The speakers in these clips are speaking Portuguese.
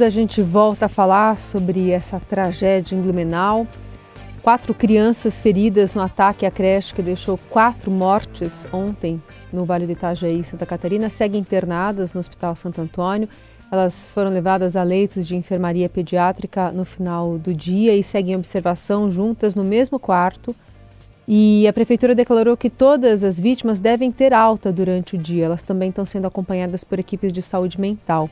A gente volta a falar sobre essa tragédia em Blumenau. Quatro crianças feridas no ataque à creche que deixou quatro mortes ontem no Vale do Itajaí, Santa Catarina, seguem internadas no Hospital Santo Antônio. Elas foram levadas a leitos de enfermaria pediátrica no final do dia e seguem observação juntas no mesmo quarto. E a prefeitura declarou que todas as vítimas devem ter alta durante o dia. Elas também estão sendo acompanhadas por equipes de saúde mental.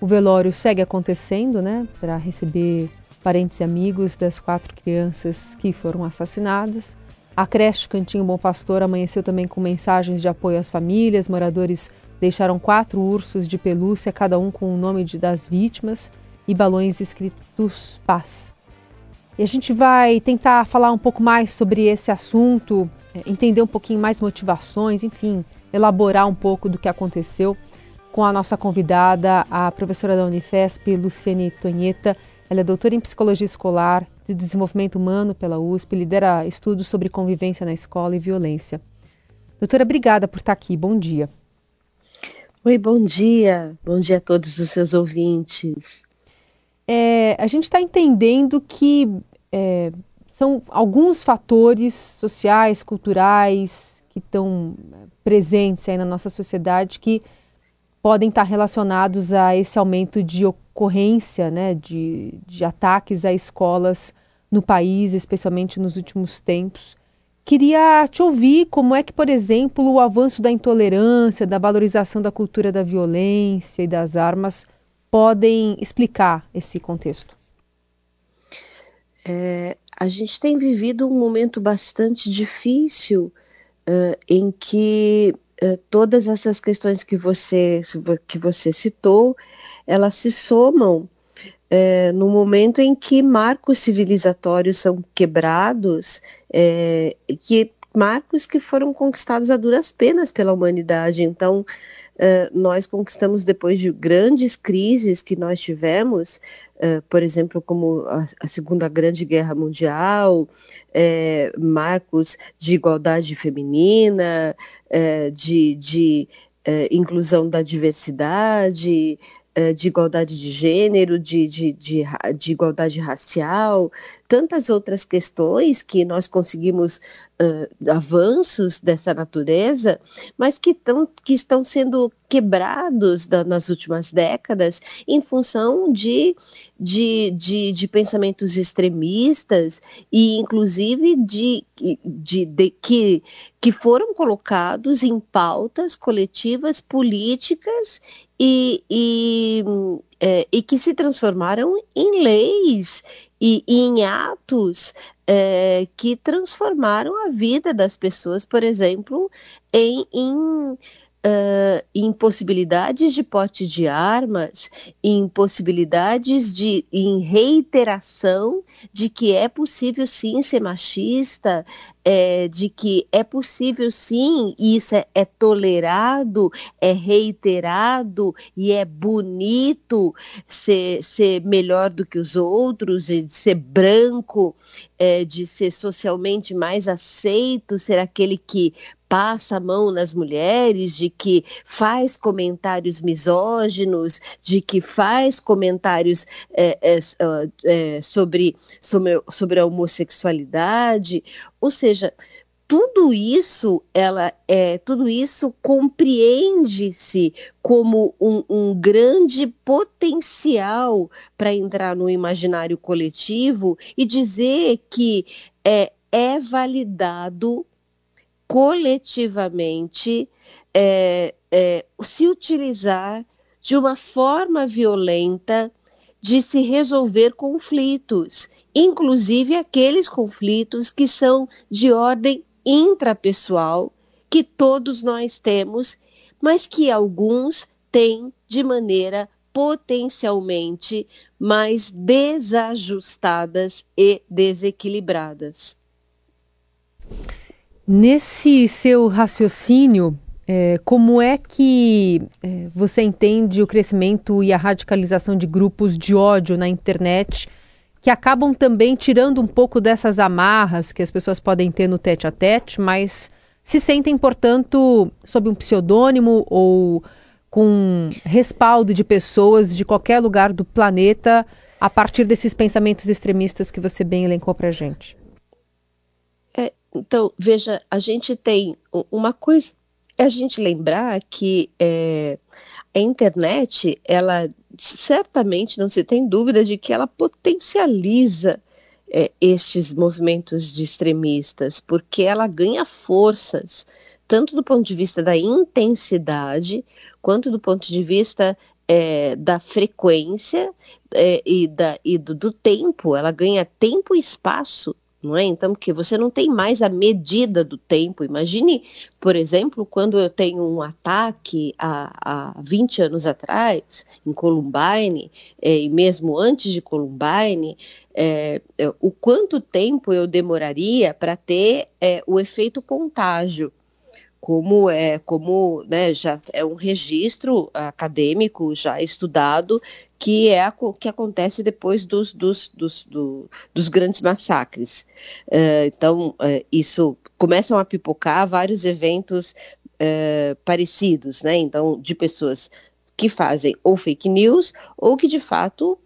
O velório segue acontecendo, né, para receber parentes e amigos das quatro crianças que foram assassinadas. A creche Cantinho Bom Pastor amanheceu também com mensagens de apoio às famílias. Moradores deixaram quatro ursos de pelúcia, cada um com o nome de, das vítimas e balões escritos paz. E a gente vai tentar falar um pouco mais sobre esse assunto, é, entender um pouquinho mais motivações, enfim, elaborar um pouco do que aconteceu com a nossa convidada, a professora da Unifesp, Luciane Tonheta. Ela é doutora em Psicologia Escolar de Desenvolvimento Humano pela USP, lidera estudos sobre convivência na escola e violência. Doutora, obrigada por estar aqui. Bom dia. Oi, bom dia. Bom dia a todos os seus ouvintes. É, a gente está entendendo que é, são alguns fatores sociais, culturais que estão presentes aí na nossa sociedade que podem estar relacionados a esse aumento de ocorrência né, de, de ataques a escolas no país, especialmente nos últimos tempos. Queria te ouvir como é que, por exemplo, o avanço da intolerância, da valorização da cultura da violência e das armas podem explicar esse contexto. É, a gente tem vivido um momento bastante difícil uh, em que todas essas questões que você, que você citou, elas se somam é, no momento em que marcos civilizatórios são quebrados, é, que marcos que foram conquistados a duras penas pela humanidade. Então, uh, nós conquistamos depois de grandes crises que nós tivemos, uh, por exemplo, como a, a, Segunda Grande Guerra Mundial, é, marcos de igualdade feminina, de, de inclusão da diversidade, de igualdade de gênero, de, de, de, de, igualdade racial, tantas outras questões que nós conseguimos uh, avanços dessa natureza, mas que, tão, que estão sendo quebrados da, nas últimas décadas em função de, de, de, de, pensamentos extremistas e inclusive de, de, de, que, que foram colocados em pautas coletivas políticas e, e, é, e que se transformaram em leis e, e em atos é, que transformaram a vida das pessoas, por exemplo, em, em uh, impossibilidades de porte de armas, impossibilidades de em reiteração de que é possível sim ser machista, é, de que é possível sim, e isso é, é tolerado, é reiterado e é bonito ser, ser melhor do que os outros, de ser branco, é, de ser socialmente mais aceito, ser aquele que passa a mão nas mulheres, de que faz comentários misóginos, de que faz comentários é, é, é, sobre, sobre, sobre a homossexualidade, ou seja, tudo isso ela é tudo isso compreende-se como um, um, grande potencial para entrar no imaginário coletivo e dizer que é, é validado coletivamente é, é, se utilizar de uma forma violenta de se resolver conflitos, inclusive aqueles conflitos que são de ordem intrapessoal, que todos nós temos, mas que alguns têm de maneira potencialmente mais desajustadas e desequilibradas. Nesse seu raciocínio, é, como é que é, você entende o crescimento e a radicalização de grupos de ódio na internet que acabam também tirando um pouco dessas amarras que as pessoas podem ter no tete a tete, mas se sentem, portanto, sob um pseudônimo ou com respaldo de pessoas de qualquer lugar do planeta a partir desses pensamentos extremistas que você bem elencou para gente? Então, veja, a gente tem uma coisa, é a gente lembrar que é, a internet, ela certamente não se tem dúvida de que ela potencializa é, estes movimentos de extremistas, porque ela ganha forças, tanto do ponto de vista da intensidade, quanto do ponto de vista é, da frequência é, e, da, e do, do, tempo, ela ganha tempo e espaço não é? Então, porque você não tem mais a medida do tempo. Imagine, por exemplo, quando eu tenho um ataque há, há 20 anos atrás, em Columbine, é, e mesmo antes de Columbine, é, o quanto tempo eu demoraria para ter é, o efeito contágio como é como né, já é um registro acadêmico já estudado que é a, que acontece depois dos, dos, dos, do, dos grandes massacres. Uh, então, uh, isso começam a pipocar vários eventos uh, parecidos, né? Então, de pessoas que fazem ou fake news ou que de fato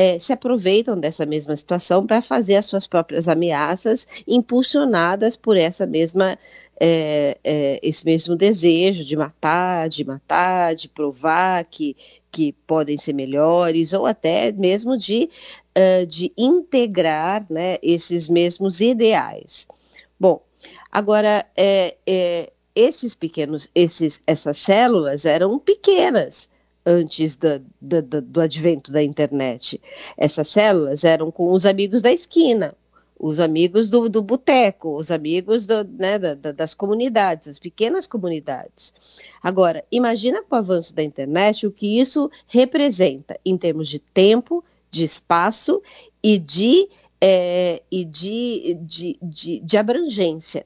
é, se aproveitam dessa mesma situação para fazer as suas próprias ameaças, impulsionadas por essa mesma é, é, esse mesmo desejo de matar, de matar, de provar que, que podem ser melhores, ou até mesmo de, uh, de integrar né, esses mesmos ideais. Bom, agora, é, é, esses pequenos, esses, essas células eram pequenas, antes do, do, advento da internet. Essas células eram com os amigos da esquina, os amigos do, do boteco, os amigos do, né, da, das comunidades, as pequenas comunidades. Agora, imagina com o avanço da internet o que isso representa em termos de tempo, de espaço e de, é, e de, de, de, de abrangência.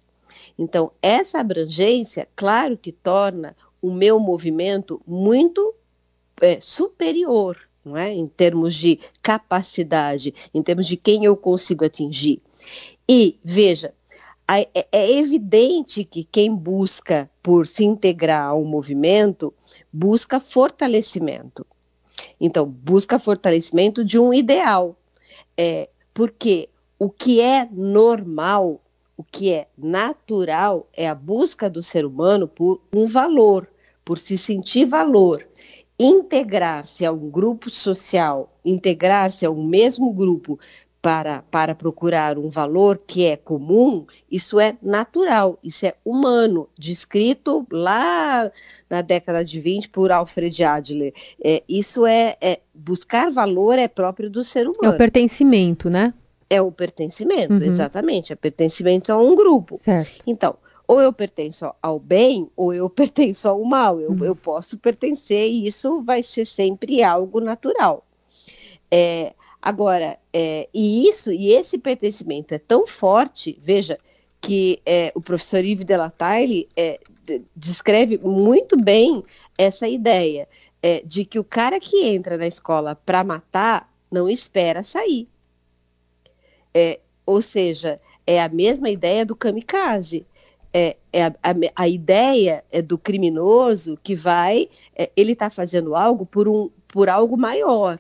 Então, essa abrangência, claro que torna o meu movimento muito é, superior, não é? Em termos de capacidade, em termos de quem eu consigo atingir. E veja, é, é evidente que quem busca por se integrar ao movimento busca fortalecimento. Então, busca fortalecimento de um ideal. É, porque o que é normal, o que é natural, é a busca do ser humano por um valor, por se sentir valor integrar-se a um grupo social, integrar-se a um mesmo grupo para, para procurar um valor que é comum, isso é natural, isso é humano, descrito lá na década de 20 por Alfred Adler. É, isso é, é buscar valor é próprio do ser humano. É o pertencimento, né? É o pertencimento, uhum. exatamente. É pertencimento a um grupo. Certo. Então, ou eu pertenço ao bem ou eu pertenço ao mal. Eu, uhum. eu posso pertencer e isso vai ser sempre algo natural. É, agora, é, e isso, e esse pertencimento é tão forte, veja, que é, o professor Yves Delataille é, descreve muito bem essa ideia é, de que o cara que entra na escola para matar não espera sair. É, ou seja, é a mesma ideia do kamikaze é, é a, a, a, ideia é do criminoso que vai, é, ele está fazendo algo por, um, por algo maior.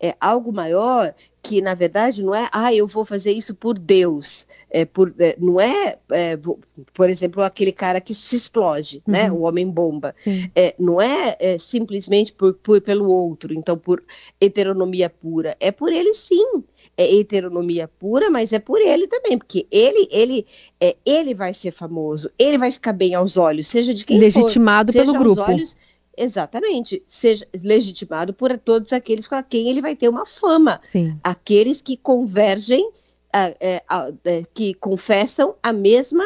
É algo maior que na verdade não é, ah, eu vou fazer isso por Deus, é, por, é, não é, é, por exemplo, aquele cara que se explode, né, uhum. né, o homem bomba, é, não é, é simplesmente por, por, pelo outro, então por heteronomia pura, é por ele sim, é heteronomia pura, mas é por ele também, porque ele, ele, é, ele vai ser famoso, ele vai ficar bem aos olhos, seja de quem legitimado for, pelo grupo. Olhos, Exatamente, seja legitimado por todos aqueles com quem ele vai ter uma fama. Sim. Aqueles que convergem, é, é, que confessam a mesma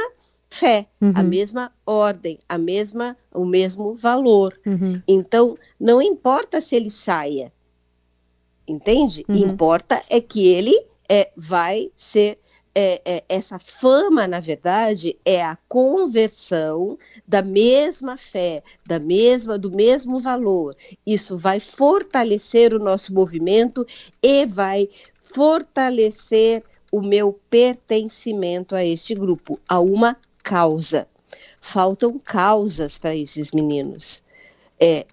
fé, uhum. a mesma ordem, a mesma, o mesmo valor. Uhum. Então, não importa se ele saia, entende? Uhum. Importa é que ele é, vai ser é, é, essa fama, na verdade, é a conversão da mesma fé, da mesma, do mesmo valor. Isso vai fortalecer o nosso movimento e vai fortalecer o meu pertencimento a este grupo, a uma causa. Faltam causas para esses meninos. É,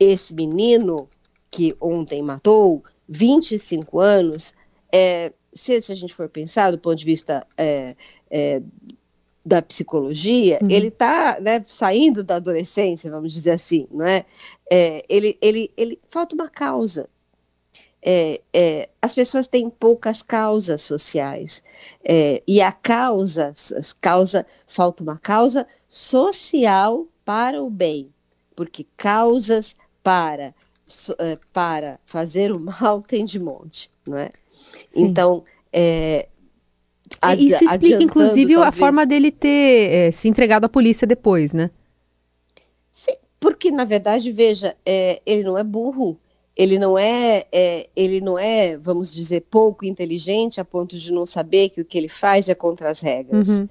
esse menino que ontem matou, 25 anos, é, se, se, a gente for pensar do ponto de vista é, é, da psicologia, uhum. ele está né, saindo da adolescência, vamos dizer assim, não é? é ele, ele, ele falta uma causa. É, é, as pessoas têm poucas causas sociais é, e a causa, causa, falta uma causa social para o bem, porque causas para para fazer o mal tem de monte, não é? Sim. Então, é, isso explica, inclusive, talvez... a forma dele ter é, se entregado à polícia depois, né? Sim, porque na verdade, veja, é, ele não é burro, ele não é, é, ele não é, vamos dizer, pouco inteligente a ponto de não saber que o que ele faz é contra as regras. Uhum.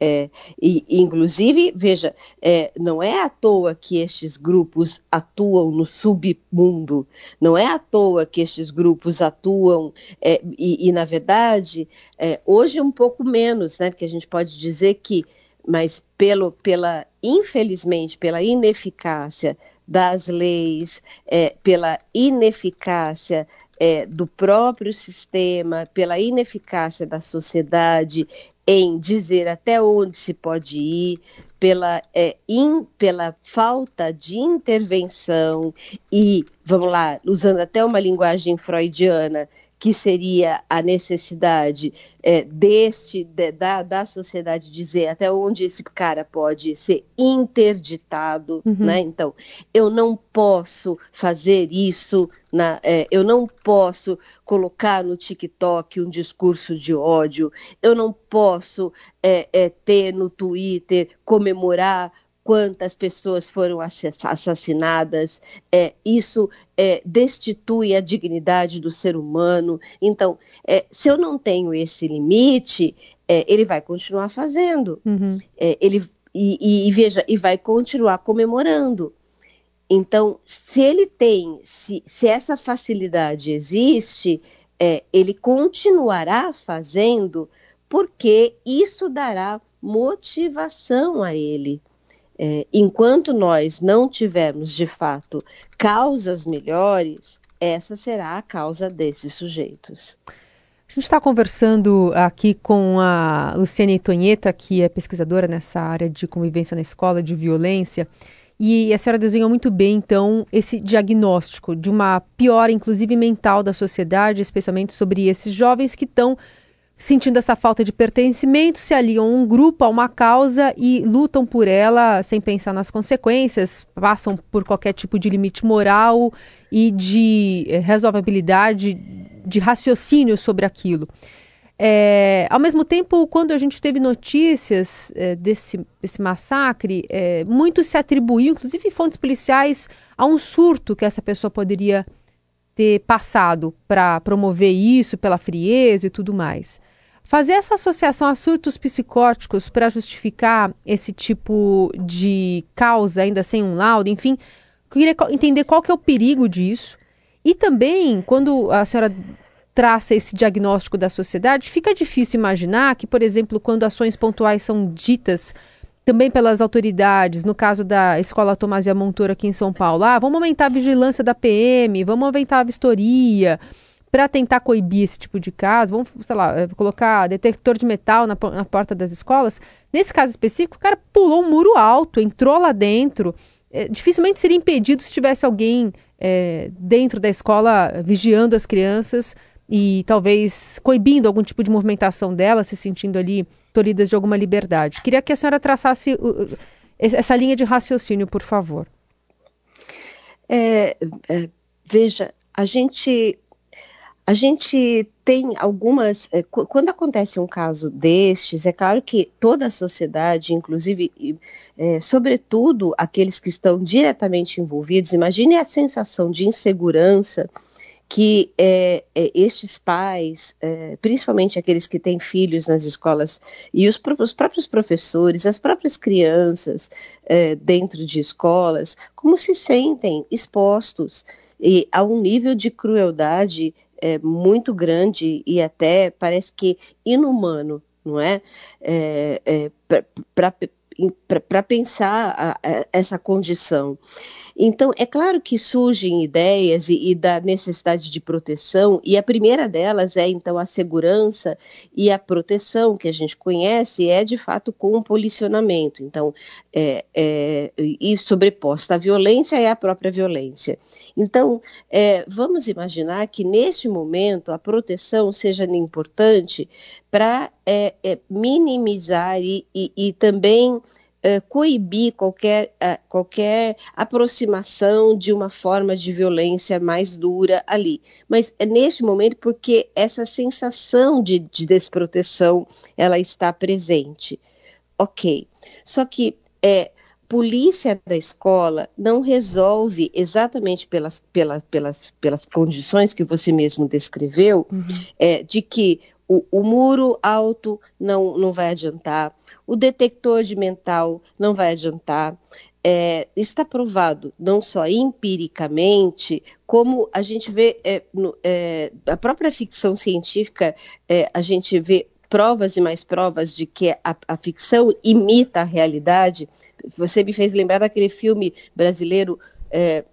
É, e, inclusive, veja, é, não é à toa que estes grupos atuam no submundo, não é à toa que estes grupos atuam, é, e, e, na verdade, é, hoje um pouco menos, né? Porque a gente pode dizer que, mas pelo, pela, infelizmente, pela ineficácia das leis, é, pela ineficácia é, do próprio sistema, pela ineficácia da sociedade em dizer até onde se pode ir, pela, é, in, pela falta de intervenção e, vamos lá, usando até uma linguagem freudiana, que seria a necessidade é, deste de, da, da sociedade dizer até onde esse cara pode ser interditado, uhum. né? Então, eu não posso fazer isso, na, é, eu não posso colocar no TikTok um discurso de ódio, eu não posso é, é ter no Twitter comemorar quantas pessoas foram assassinadas, é, isso é, destitui a dignidade do ser humano. Então, é, se eu não tenho esse limite, é, ele vai continuar fazendo. Uhum. É, ele, e, e, veja, e vai continuar comemorando. Então, se ele tem, se, se essa facilidade existe, é, ele continuará fazendo, porque isso dará motivação a ele. É, enquanto nós não tivermos, de fato, causas melhores, essa será a causa desses sujeitos. A gente está conversando aqui com a Luciane Tonheta, que é pesquisadora nessa área de convivência na escola, de violência, e a senhora desenhou muito bem, então, esse diagnóstico de uma piora, inclusive mental da sociedade, especialmente sobre esses jovens que estão sentindo essa falta de pertencimento, se aliam um grupo, a uma causa e lutam por ela sem pensar nas consequências, passam por qualquer tipo de limite moral e de eh, resolvabilidade, de raciocínio sobre aquilo. É, ao mesmo tempo, quando a gente teve notícias é, desse, desse massacre, é, muito se atribuiu, inclusive fontes policiais, a um surto que essa pessoa poderia ter passado para promover isso pela frieza e tudo mais. Fazer essa associação a surtos psicóticos para justificar esse tipo de causa, ainda sem um laudo, enfim, queria entender qual que é o perigo disso. E também, quando a senhora traça esse diagnóstico da sociedade, fica difícil imaginar que, por exemplo, quando ações pontuais são ditas também pelas autoridades, no caso da Escola Tomasia Montoura aqui em São Paulo, ah, vamos aumentar a vigilância da PM, vamos aumentar a vistoria, para tentar coibir esse tipo de caso, vamos, sei lá, eh, colocar detector de metal na, na, porta das escolas. Nesse caso específico, o cara pulou um muro alto, entrou lá dentro. É, dificilmente seria impedido se tivesse alguém é, dentro da escola vigiando as crianças e talvez coibindo algum tipo de movimentação delas, se sentindo ali tolhidas de alguma liberdade. Queria que a senhora traçasse uh, essa linha de raciocínio, por favor. É, é, veja, a gente a gente tem algumas. Eh, quando acontece um caso destes, é claro que toda a sociedade, inclusive, é, sobretudo aqueles que estão diretamente envolvidos, imagine a sensação de insegurança que é, é, estes pais, é, principalmente aqueles que têm filhos nas escolas, e os, os próprios professores, as próprias crianças dentro de escolas, como se sentem expostos e a um nível de crueldade é, muito grande e até parece que inumano, não é? é, é para pensar a, a, essa condição. Então, é claro que surgem ideias e, e, da necessidade de proteção, e a primeira delas é, então, a segurança e a proteção, que a gente conhece, é de fato com o policionamento. Então, é, é, e sobreposta à violência é a própria violência. Então, é, vamos imaginar que neste momento a proteção seja importante para é, é, minimizar e, e, e também uh, coibir qualquer, uh, qualquer aproximação de uma forma de violência mais dura ali. Mas é neste momento porque essa sensação de, de desproteção ela está presente. Ok. Só que é, polícia da escola não resolve exatamente pelas, pelas, pelas, pelas condições que você mesmo descreveu, uhum. é, de que o, o, muro alto não, não vai adiantar, o detector de mental não vai adiantar. É, está provado, não só empiricamente, como a gente vê é, no, é, a própria ficção científica, é, a gente vê provas e mais provas de que a, a ficção imita a realidade. Você me fez lembrar daquele filme brasileiro é,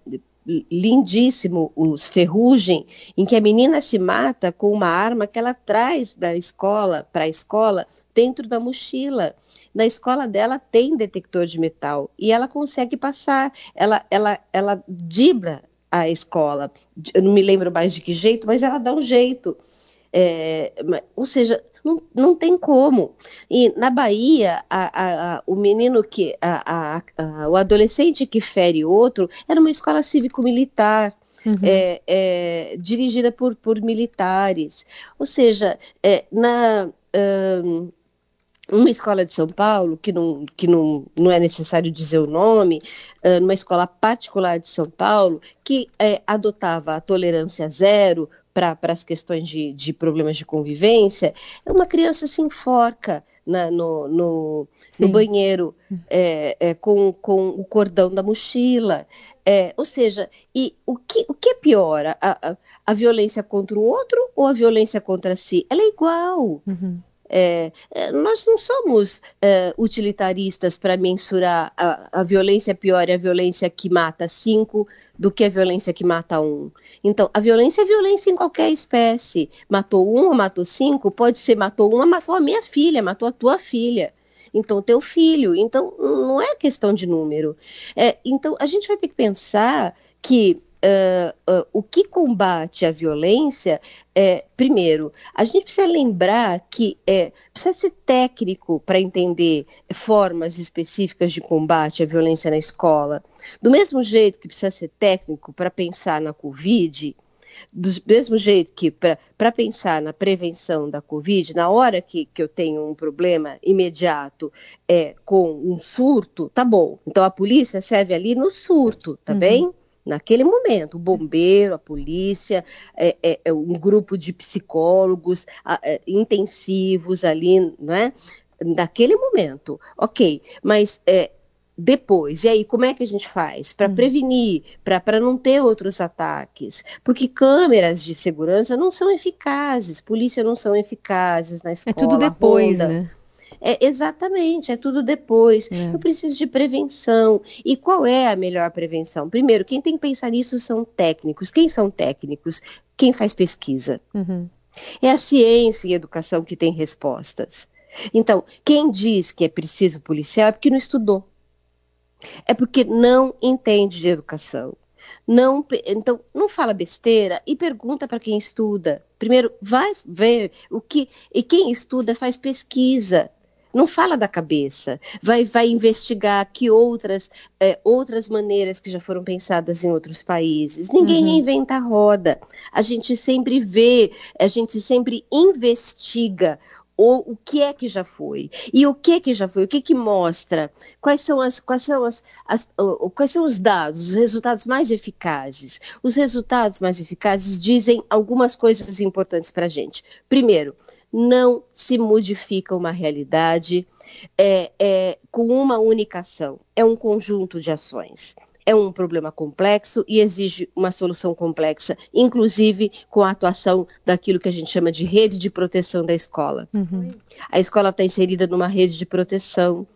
lindíssimo, os Ferrugem, em que a menina se mata com uma arma que ela traz da escola para a escola dentro da mochila. Na escola dela tem detector de metal e ela consegue passar, ela, ela, ela dibra a escola. Eu não me lembro mais de que jeito, mas ela dá um jeito. É, ou seja, não, não tem como. E na Bahia, a, a, o menino que. A, o adolescente que fere outro era uma escola cívico-militar. Uhum. É, é, dirigida por, por militares. Ou seja, é, na. Um, uma escola de São Paulo, que não, que não, não é necessário dizer o nome, uh, numa escola particular de São Paulo, que é, adotava a tolerância zero, para as questões de, de, problemas de convivência, uma criança se enforca na, no, no, no, banheiro é, é, com, com o cordão da mochila. É, ou seja, e o que, o que é pior? A, a, a, violência contra o outro ou a violência contra si? Ela é igual. Uhum. É, é, nós não somos é, utilitaristas para mensurar a, a, violência pior e a violência que mata cinco do que a violência que mata um. Então, a violência é violência em qualquer espécie. Matou um ou matou cinco, pode ser matou uma, matou a minha filha, matou a tua filha. Então, teu filho. Então, não é questão de número. É, então, a gente vai ter que pensar que Uh, uh, o que combate a violência, é, primeiro, a gente precisa lembrar que é, precisa ser técnico para entender formas específicas de combate à violência na escola. Do mesmo jeito que precisa ser técnico para pensar na Covid, do mesmo jeito que para pensar na prevenção da Covid, na hora que, que eu tenho um problema imediato é, com um surto, tá bom. Então a polícia serve ali no surto, tá uhum. bem? Naquele momento, o bombeiro, a polícia, é, é, é um grupo de psicólogos é, intensivos ali, não é? Naquele momento, ok, mas é, depois, e aí como é que a gente faz para uhum. prevenir, para não ter outros ataques? Porque câmeras de segurança não são eficazes, polícia não são eficazes na escola. É tudo depois, ronda. né? É, exatamente, é tudo depois. É. Eu preciso de prevenção. E qual é a melhor prevenção? Primeiro, quem tem que pensar nisso são técnicos. Quem são técnicos? Quem faz pesquisa. Uhum. É a ciência e a educação que tem respostas. Então, quem diz que é preciso policial é porque não estudou. É porque não entende de educação. Não, então, não fala besteira e pergunta para quem estuda. Primeiro, vai ver o que. E quem estuda faz pesquisa não fala da cabeça, vai, vai investigar que outras, é, outras maneiras que já foram pensadas em outros países. Ninguém uhum. reinventa a roda. A gente sempre vê, a gente sempre investiga o, o que é que já foi e o que é que já foi, o que que mostra, quais são as, quais são as, as quais são os dados, os resultados mais eficazes. Os resultados mais eficazes dizem algumas coisas importantes para a gente. Primeiro, não se modifica uma realidade é, é, com uma única ação, é um conjunto de ações. É um problema complexo e exige uma solução complexa, inclusive com a atuação daquilo que a gente chama de rede de proteção da escola. Uhum. A escola está inserida numa rede de proteção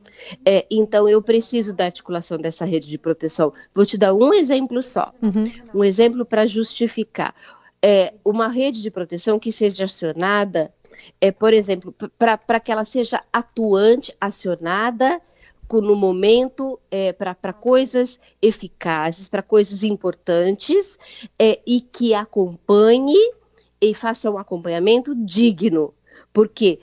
É, então, eu preciso da articulação dessa rede de proteção. Vou te dar um exemplo só, uhum. um exemplo para justificar. É, uma rede de proteção que seja acionada, é, por exemplo, para que ela seja atuante, acionada no momento é, para coisas eficazes, para coisas importantes é, e que acompanhe e faça um acompanhamento digno, porque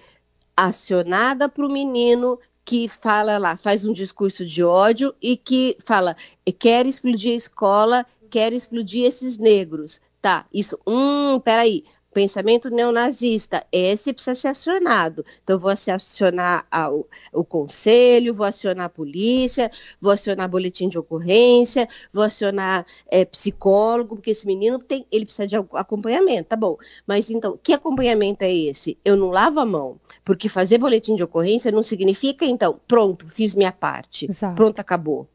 acionada para o menino que fala lá, faz um discurso de ódio e que fala, quer explodir a escola, quer explodir esses negros. Tá, isso, hum, peraí, pensamento neonazista, esse precisa ser acionado. Então, vou acionar o, o, conselho, vou acionar a polícia, vou acionar boletim de ocorrência, vou acionar é, psicólogo, porque esse menino tem, ele precisa de acompanhamento, tá bom. Mas então, que acompanhamento é esse? Eu não lavo a mão, porque fazer boletim de ocorrência não significa, então, pronto, fiz minha parte, Exato. pronto, acabou.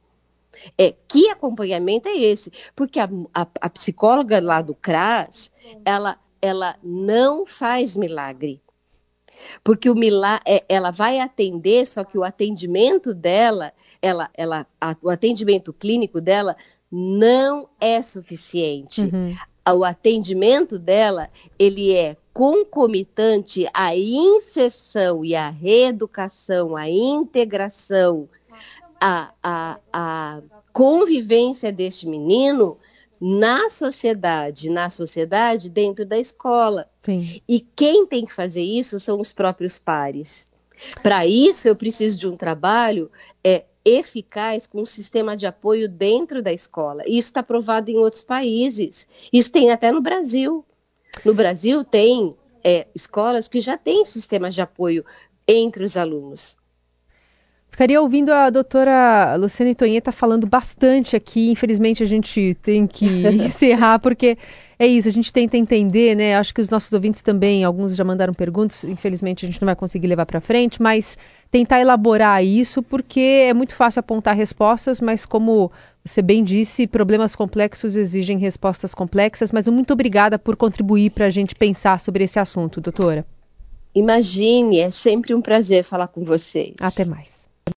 É, que acompanhamento é esse? Porque a, a, a psicóloga lá do CRAS, ela ela não faz milagre. Porque o milagre, é, ela vai atender, só que o atendimento dela, ela, ela, a, o atendimento clínico dela não é suficiente. Uhum. O atendimento dela, ele é concomitante à inserção e à reeducação, à integração, à, à, à convivência deste menino na sociedade, na sociedade dentro da escola. Sim. E quem tem que fazer isso são os próprios pares. Para isso, eu preciso de um trabalho é, eficaz com um sistema de apoio dentro da escola. Isso está provado em outros países. Isso tem até no Brasil. No Brasil, tem é, escolas que já têm sistemas de apoio entre os alunos. Ficaria ouvindo a doutora Luciane Tonheta falando bastante aqui. Infelizmente, a gente tem que encerrar, porque é isso, a gente tenta entender, né? Acho que os nossos ouvintes também, alguns já mandaram perguntas, infelizmente a gente não vai conseguir levar para frente, mas tentar elaborar isso, porque é muito fácil apontar respostas, mas como você bem disse, problemas complexos exigem respostas complexas. Mas muito obrigada por contribuir para a gente pensar sobre esse assunto, doutora. Imagine, é sempre um prazer falar com vocês. Até mais.